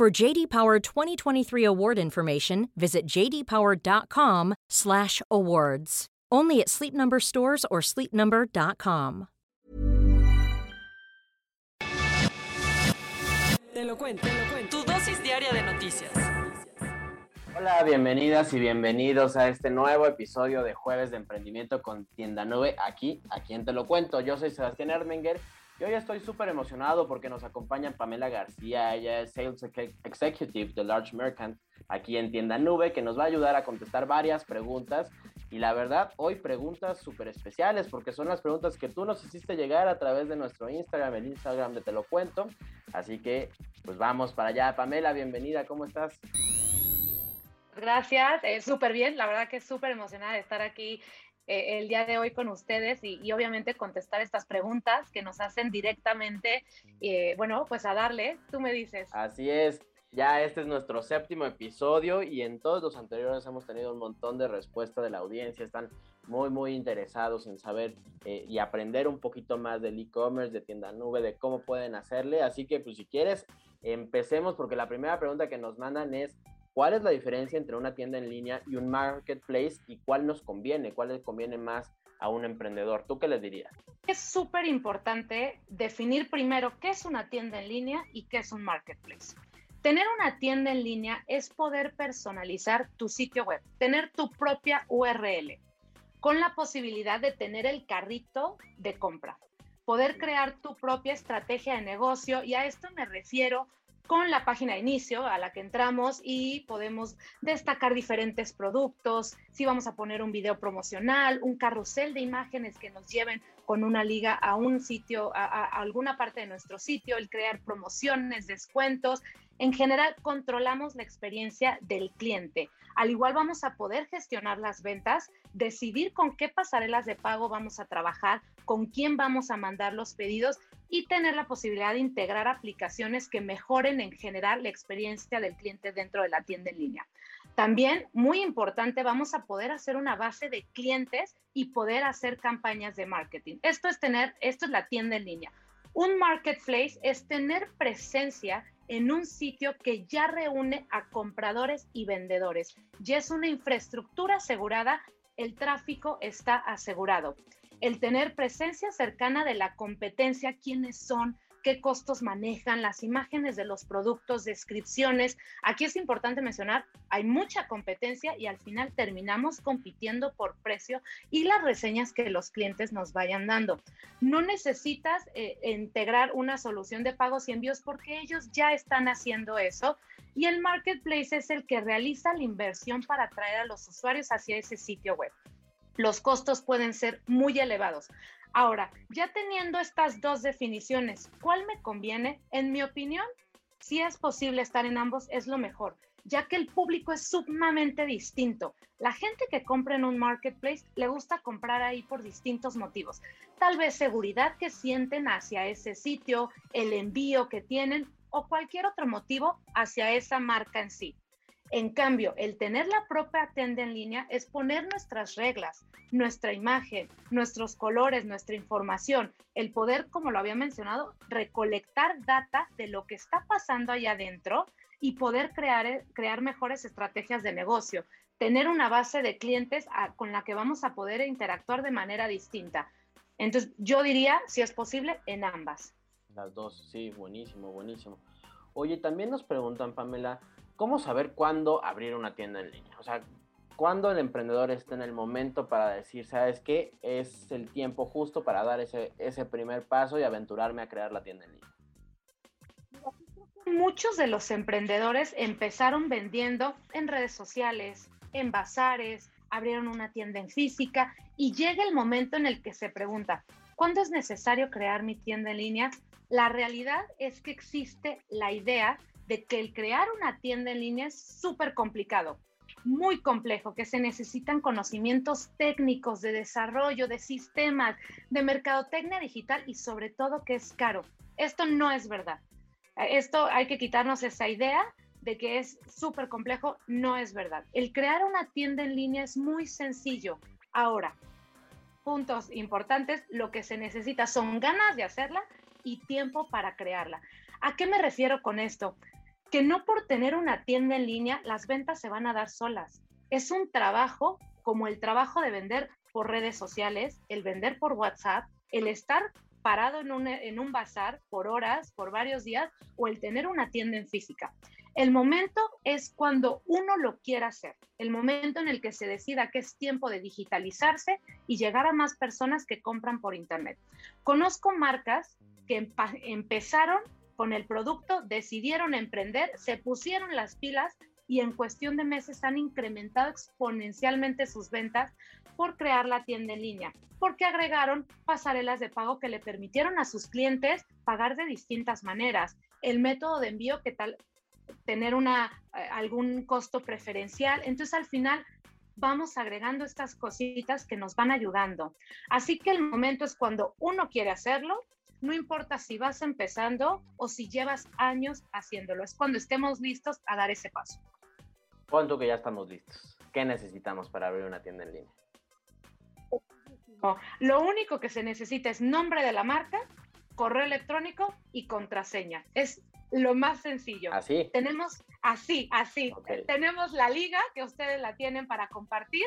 For JD Power 2023 award information, visit jdpower.com/awards. Only at Sleep Number stores or sleepnumber.com. Te lo cuento, te lo cuento. Tu dosis diaria de noticias. Hola, bienvenidas y bienvenidos a este nuevo episodio de Jueves de Emprendimiento con Tienda Nube. Aquí, a quien te lo cuento. Yo soy Sebastián Ermenger y hoy estoy súper emocionado porque nos acompaña Pamela García, ella es Sales Executive de Large Merchant aquí en Tienda Nube, que nos va a ayudar a contestar varias preguntas. Y la verdad, hoy preguntas súper especiales porque son las preguntas que tú nos hiciste llegar a través de nuestro Instagram, el Instagram de Te lo cuento. Así que, pues vamos para allá. Pamela, bienvenida, ¿cómo estás? Gracias, eh, súper bien, la verdad que súper emocionada de estar aquí eh, el día de hoy con ustedes y, obviamente contestar estas preguntas que nos hacen directamente. Eh, bueno, pues a darle, tú me dices. Así es. Ya este es nuestro séptimo episodio y en todos los anteriores hemos tenido un montón de respuesta de la audiencia. Están muy, muy interesados en saber eh, y aprender un poquito más del e-commerce, de tienda nube, de cómo pueden hacerle. Así que, pues si quieres, empecemos porque la primera pregunta que nos mandan es, ¿Cuál es la diferencia entre una tienda en línea y un marketplace y cuál nos conviene? ¿Cuál le conviene más a un emprendedor? ¿Tú qué le dirías? Es súper importante definir primero qué es una tienda en línea y qué es un marketplace. Tener una tienda en línea es poder personalizar tu sitio web, tener tu propia URL, con la posibilidad de tener el carrito de compra, poder crear tu propia estrategia de negocio y a esto me refiero con la página de inicio a la que entramos y podemos destacar diferentes productos, si vamos a poner un video promocional, un carrusel de imágenes que nos lleven con una liga a un sitio, a, alguna parte de nuestro sitio, el crear promociones, descuentos. En general, controlamos la experiencia del cliente. Al igual vamos a poder gestionar las ventas, decidir con qué pasarelas de pago vamos a trabajar, con quién vamos a mandar los pedidos y tener la posibilidad de integrar aplicaciones que mejoren en general la experiencia del cliente dentro de la tienda en línea. También, muy importante, vamos a poder hacer una base de clientes y poder hacer campañas de marketing. Esto es tener, esto es la tienda en línea. Un marketplace es tener presencia en un sitio que ya reúne a compradores y vendedores. Ya es una infraestructura asegurada, el tráfico está asegurado el tener presencia cercana de la competencia, quiénes son, qué costos manejan, las imágenes de los productos, descripciones. Aquí es importante mencionar, hay mucha competencia y al final terminamos compitiendo por precio y las reseñas que los clientes nos vayan dando. No necesitas eh, integrar una solución de pagos y envíos porque ellos ya están haciendo eso y el marketplace es el que realiza la inversión para atraer a los usuarios hacia ese sitio web los costos pueden ser muy elevados. Ahora, ya teniendo estas dos definiciones, ¿cuál me conviene? En mi opinión, si es posible estar en ambos, es lo mejor, ya que el público es sumamente distinto. La gente que compra en un marketplace le gusta comprar ahí por distintos motivos. Tal vez seguridad que sienten hacia ese sitio, el envío que tienen o cualquier otro motivo hacia esa marca en sí. En cambio, el tener la propia tienda en línea es poner nuestras reglas, nuestra imagen, nuestros colores, nuestra información, el poder, como lo había mencionado, recolectar data de lo que está pasando allá adentro y poder crear, crear mejores estrategias de negocio, tener una base de clientes con la que vamos a poder interactuar de manera distinta. Entonces, yo diría, si es posible, en ambas. Las dos, sí, buenísimo, buenísimo. Oye, también nos preguntan, Pamela, ¿cómo saber cuándo abrir una tienda en línea? O sea, ¿cuándo el emprendedor está en el momento para decir, sabes qué, es el tiempo justo para dar ese, ese primer paso y aventurarme a crear la tienda en línea? Muchos de los emprendedores empezaron vendiendo en redes sociales, en bazares, abrieron una tienda en física y llega el momento en el que se pregunta, ¿cuándo es necesario crear mi tienda en línea? La realidad es que existe la idea de que el crear una tienda en línea es súper complicado, muy complejo, que se necesitan conocimientos técnicos de desarrollo, de sistemas, de mercadotecnia digital y sobre todo que es caro. Esto no es verdad. Esto hay que quitarnos esa idea de que es súper complejo, no es verdad. El crear una tienda en línea es muy sencillo. Ahora, puntos importantes, lo que se necesita son ganas de hacerla y tiempo para crearla. ¿A qué me refiero con esto? Que no por tener una tienda en línea las ventas se van a dar solas. Es un trabajo como el trabajo de vender por redes sociales, el vender por WhatsApp, el estar parado en un, en un bazar por horas, por varios días, o el tener una tienda en física. El momento es cuando uno lo quiera hacer, el momento en el que se decida que es tiempo de digitalizarse y llegar a más personas que compran por Internet. Conozco marcas que empezaron con el producto, decidieron emprender, se pusieron las pilas y en cuestión de meses han incrementado exponencialmente sus ventas por crear la tienda en línea, porque agregaron pasarelas de pago que le permitieron a sus clientes pagar de distintas maneras. El método de envío que tal tener una, eh, algún costo preferencial. Entonces al final vamos agregando estas cositas que nos van ayudando. Así que el momento es cuando uno quiere hacerlo, no importa si vas empezando o si llevas años haciéndolo, es cuando estemos listos a dar ese paso. ¿Cuánto que ya estamos listos? ¿Qué necesitamos para abrir una tienda en línea? lo único que se necesita es nombre de la marca, correo electrónico y contraseña. Es lo más sencillo. Así. Tenemos, así, así. Tenemos la liga que ustedes la tienen para compartir.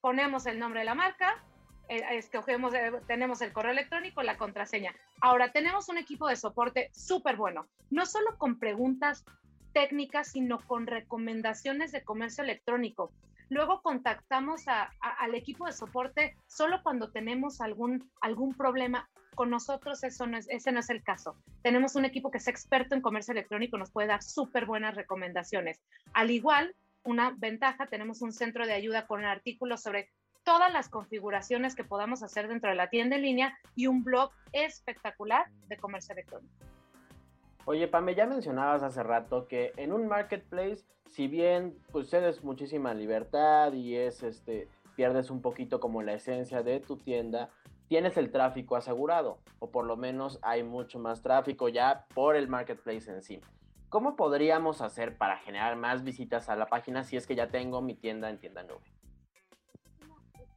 Ponemos el nombre de la marca, escogemos, eh, tenemos el correo electrónico, la contraseña. Ahora, tenemos un equipo de soporte súper bueno, no solo con preguntas técnicas, sino con recomendaciones de comercio electrónico. Luego contactamos al equipo de soporte solo cuando tenemos algún, algún problema con nosotros eso no es, ese no es el caso. Tenemos un equipo que es experto en comercio electrónico, nos puede dar súper buenas recomendaciones. Al igual, una ventaja, tenemos un centro de ayuda con artículos sobre todas las configuraciones que podamos hacer dentro de la tienda en línea y un blog espectacular de comercio electrónico. Oye, Pame, ya mencionabas hace rato que en un marketplace, si bien pues cedes muchísima libertad y es este pierdes un poquito como la esencia de tu tienda, tienes el tráfico asegurado, o por lo menos hay mucho más tráfico ya por el marketplace en sí. ¿Cómo podríamos hacer para generar más visitas a la página si es que ya tengo mi tienda en tienda nube?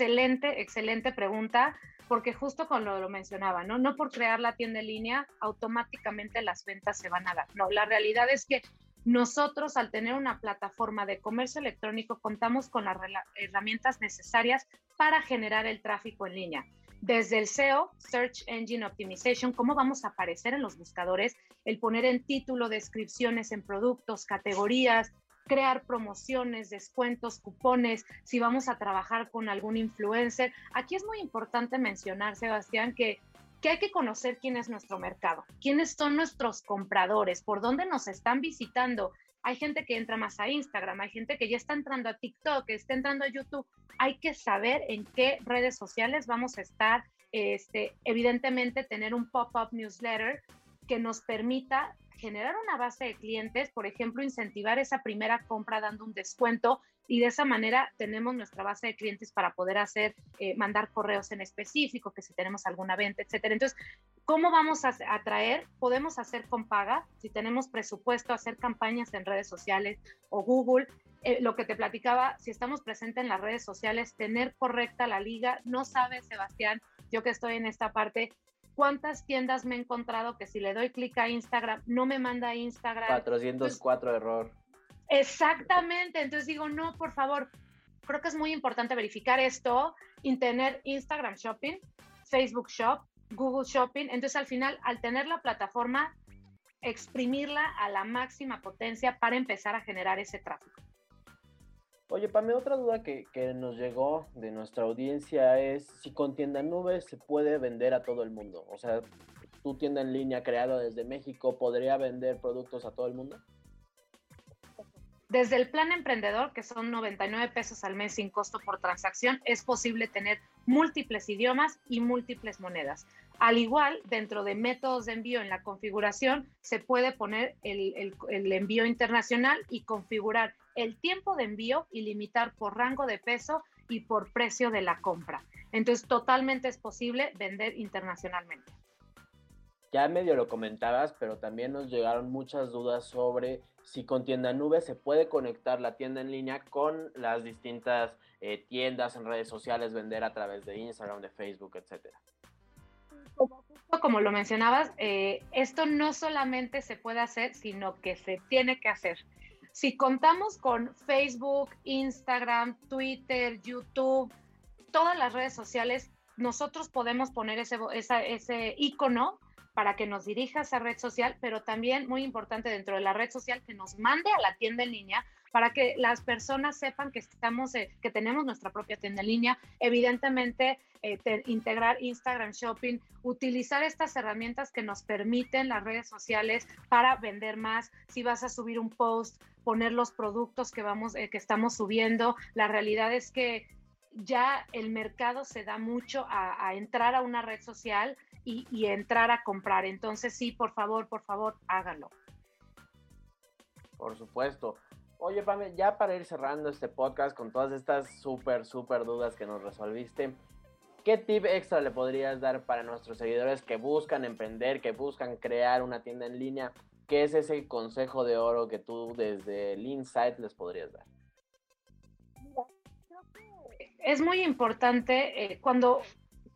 Excelente, excelente pregunta, porque justo con lo, lo mencionaba, ¿no? No por crear la tienda en línea, automáticamente las ventas se van a dar. No, la realidad es que nosotros, al tener una plataforma de comercio electrónico, contamos con las herramientas necesarias para generar el tráfico en línea desde el SEO, Search Engine Optimization, cómo vamos a aparecer en los buscadores, el poner en título descripciones en productos, categorías, crear promociones, descuentos, cupones, si vamos a trabajar con algún influencer. Aquí es muy importante mencionar, Sebastián, que, que hay que conocer quién es nuestro mercado, quiénes son nuestros compradores, por dónde nos están visitando, hay gente que entra más a Instagram, hay gente que ya está entrando a TikTok, que está entrando a YouTube. Hay que saber en qué redes sociales vamos a estar. Este, evidentemente, tener un pop-up newsletter que nos permita generar una base de clientes, por ejemplo, incentivar esa primera compra dando un descuento y de esa manera tenemos nuestra base de clientes para poder hacer, eh, mandar correos en específico, que si tenemos alguna venta, etcétera. Entonces, ¿cómo vamos a atraer? Podemos hacer con paga, si tenemos presupuesto, hacer campañas en redes sociales o Google. Eh, lo que te platicaba, si estamos presentes en las redes sociales, tener correcta la liga. No sabes, Sebastián, yo que estoy en esta parte, cuántas tiendas me he encontrado que si le doy clic a Instagram, no me manda a Instagram. 404 error. Exactamente, entonces digo, no, por favor, creo que es muy importante verificar esto y tener Instagram Shopping, Facebook Shop, Google Shopping. Entonces al final, al tener la plataforma, exprimirla a la máxima potencia para empezar a generar ese tráfico. Oye, Pame, otra duda que, que, nos llegó de nuestra audiencia es si con tienda nube se puede vender a todo el mundo. O sea, tu tienda en línea creada desde México podría vender productos a todo el mundo. Desde el plan emprendedor, que son 99 pesos al mes sin costo por transacción, es posible tener múltiples idiomas y múltiples monedas. Al igual, dentro de métodos de envío en la configuración, se puede poner el, envío internacional y configurar el tiempo de envío y limitar por rango de peso y por precio de la compra. Entonces, totalmente es posible vender internacionalmente. Ya medio lo comentabas, pero también nos llegaron muchas dudas sobre si con tienda nube se puede conectar la tienda en línea con las distintas eh, tiendas en redes sociales, vender a través de Instagram, de Facebook, etcétera. Como lo mencionabas, eh, esto no solamente se puede hacer, sino que se tiene que hacer. Si contamos con Facebook, Instagram, Twitter, YouTube, todas las redes sociales, nosotros podemos poner ese, ese icono para que nos dirija a esa red social, pero también muy importante dentro de la red social que nos mande a la tienda en línea para que las personas sepan que estamos, eh, que tenemos nuestra propia tienda en línea. Evidentemente, eh, integrar Instagram Shopping, utilizar estas herramientas que nos permiten las redes sociales para vender más. Si vas a subir un post, poner los productos que vamos, eh, que estamos subiendo. La realidad es que ya el mercado se da mucho a entrar a una red social y, entrar a comprar. Entonces sí, por favor, por favor, háganlo. Por supuesto. Oye, Pame, ya para ir cerrando este podcast con todas estas súper, súper dudas que nos resolviste, ¿qué tip extra le podrías dar para nuestros seguidores que buscan emprender, que buscan crear una tienda en línea? ¿Qué es ese consejo de oro que tú desde el Insight les podrías dar? Es muy importante eh, cuando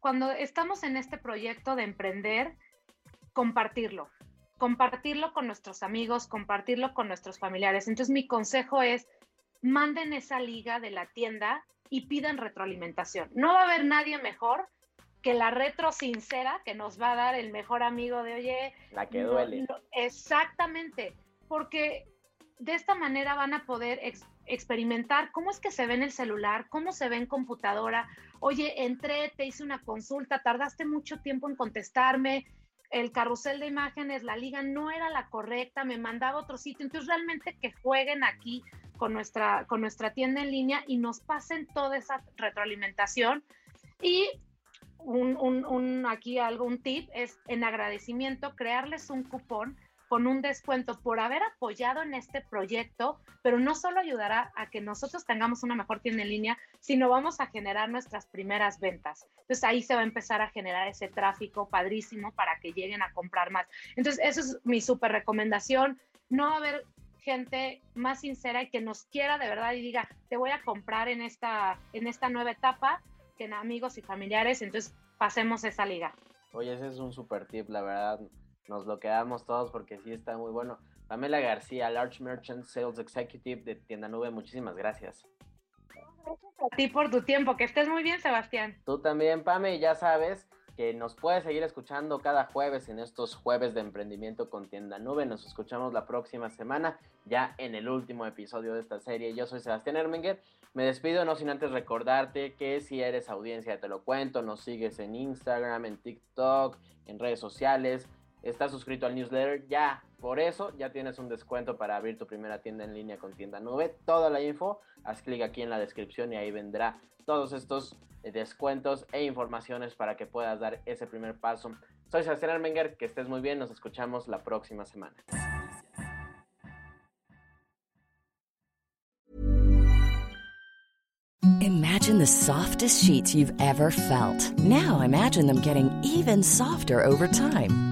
cuando estamos en este proyecto de emprender, compartirlo, compartirlo con nuestros amigos, compartirlo con nuestros familiares. Entonces mi consejo es, manden esa liga de la tienda y pidan retroalimentación. No va a haber nadie mejor que la retro sincera que nos va a dar el mejor amigo de, oye, la que duele. exactamente, porque de esta manera van a poder experimentar cómo es que se ve en el celular, cómo se ve en computadora. Oye, entré, te hice una consulta, tardaste mucho tiempo en contestarme, el carrusel de imágenes, la liga no era la correcta, me mandaba a otro sitio. Entonces, realmente que jueguen aquí con nuestra, con nuestra tienda en línea y nos pasen toda esa retroalimentación. Y aquí algo, tip es en agradecimiento, crearles un cupón con un descuento por haber apoyado en este proyecto, pero no solo ayudará a que nosotros tengamos una mejor tienda en línea, sino vamos a generar nuestras primeras ventas. Entonces ahí se va a empezar a generar ese tráfico padrísimo para que lleguen a comprar más. Entonces, eso es mi súper recomendación. No haber gente más sincera y que nos quiera de verdad y diga, te voy a comprar en esta, en esta nueva etapa, que en amigos y familiares, entonces pasemos esa liga. Oye, ese es un súper tip, la verdad nos lo quedamos todos porque sí está muy bueno. Pamela García, Large Merchant Sales Executive de Tienda Nube, muchísimas gracias. Gracias a ti por tu tiempo, que estés muy bien, Sebastián. Tú también, Pame, ya sabes que nos puedes seguir escuchando cada jueves en estos jueves de emprendimiento con Tienda Nube. Nos escuchamos la próxima semana, ya en el último episodio de esta serie. Yo soy Sebastián Ermenger. Me despido no sin antes recordarte que si eres audiencia Te lo cuento, nos sigues en Instagram, en TikTok, en redes sociales estás suscrito al newsletter, ya por eso ya tienes un descuento para abrir tu primera tienda en línea con tienda nube. Toda la info, haz clic aquí en la descripción y ahí vendrá todos estos eh, descuentos e informaciones para que puedas dar ese primer paso. Soy Sebastián Armenger, que estés muy bien, nos escuchamos la próxima semana. Imagine the softest sheets you've ever felt. Now imagine them getting even softer over time.